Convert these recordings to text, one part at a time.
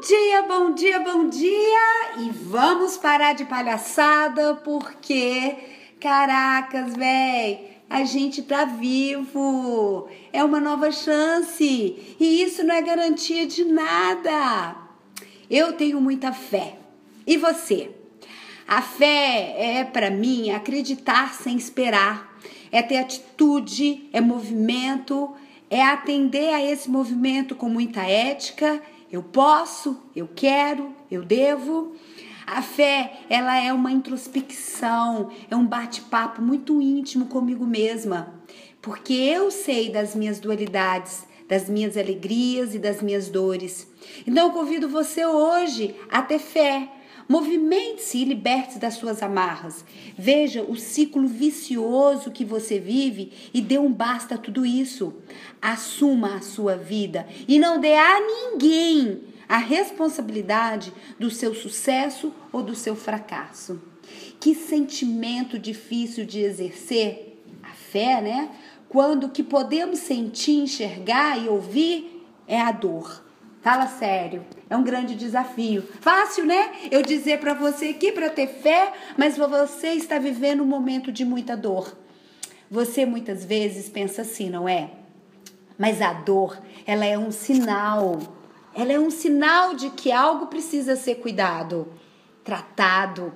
Bom dia, bom dia, bom dia! E vamos parar de palhaçada porque, caracas, véi, a gente tá vivo. É uma nova chance e isso não é garantia de nada. Eu tenho muita fé. E você? A fé é para mim acreditar sem esperar, é ter atitude, é movimento, é atender a esse movimento com muita ética eu posso, eu quero, eu devo. A fé, ela é uma introspecção, é um bate-papo muito íntimo comigo mesma, porque eu sei das minhas dualidades, das minhas alegrias e das minhas dores. Então eu convido você hoje a ter fé, Movimente-se e liberte-se das suas amarras. Veja o ciclo vicioso que você vive e dê um basta a tudo isso. Assuma a sua vida e não dê a ninguém a responsabilidade do seu sucesso ou do seu fracasso. Que sentimento difícil de exercer a fé, né? Quando o que podemos sentir, enxergar e ouvir é a dor. Fala sério, é um grande desafio. Fácil, né? Eu dizer para você aqui para ter fé, mas você está vivendo um momento de muita dor. Você muitas vezes pensa assim, não é? Mas a dor, ela é um sinal. Ela é um sinal de que algo precisa ser cuidado, tratado,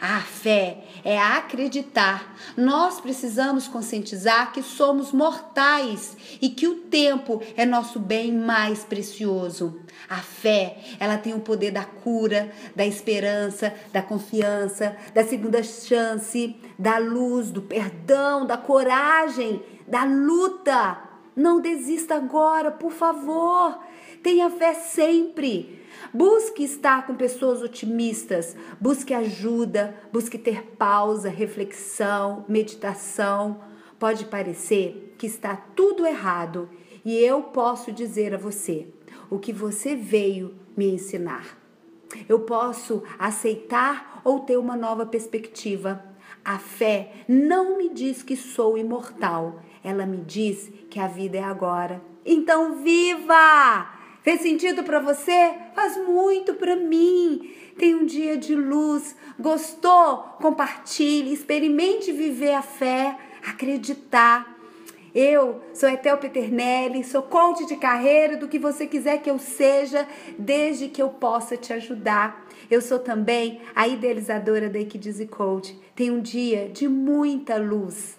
a fé é acreditar. Nós precisamos conscientizar que somos mortais e que o tempo é nosso bem mais precioso. A fé, ela tem o poder da cura, da esperança, da confiança, da segunda chance, da luz, do perdão, da coragem, da luta. Não desista agora, por favor. Tenha fé sempre. Busque estar com pessoas otimistas, busque ajuda, busque ter pausa, reflexão, meditação. Pode parecer que está tudo errado e eu posso dizer a você o que você veio me ensinar. Eu posso aceitar ou ter uma nova perspectiva. A fé não me diz que sou imortal, ela me diz que a vida é agora. Então, viva! Fez sentido para você? Faz muito para mim. Tem um dia de luz. Gostou? Compartilhe, experimente viver a fé, acreditar. Eu sou Etel Peternelli, sou coach de carreira, do que você quiser que eu seja, desde que eu possa te ajudar. Eu sou também a idealizadora da Equidize Coach. Tem um dia de muita luz.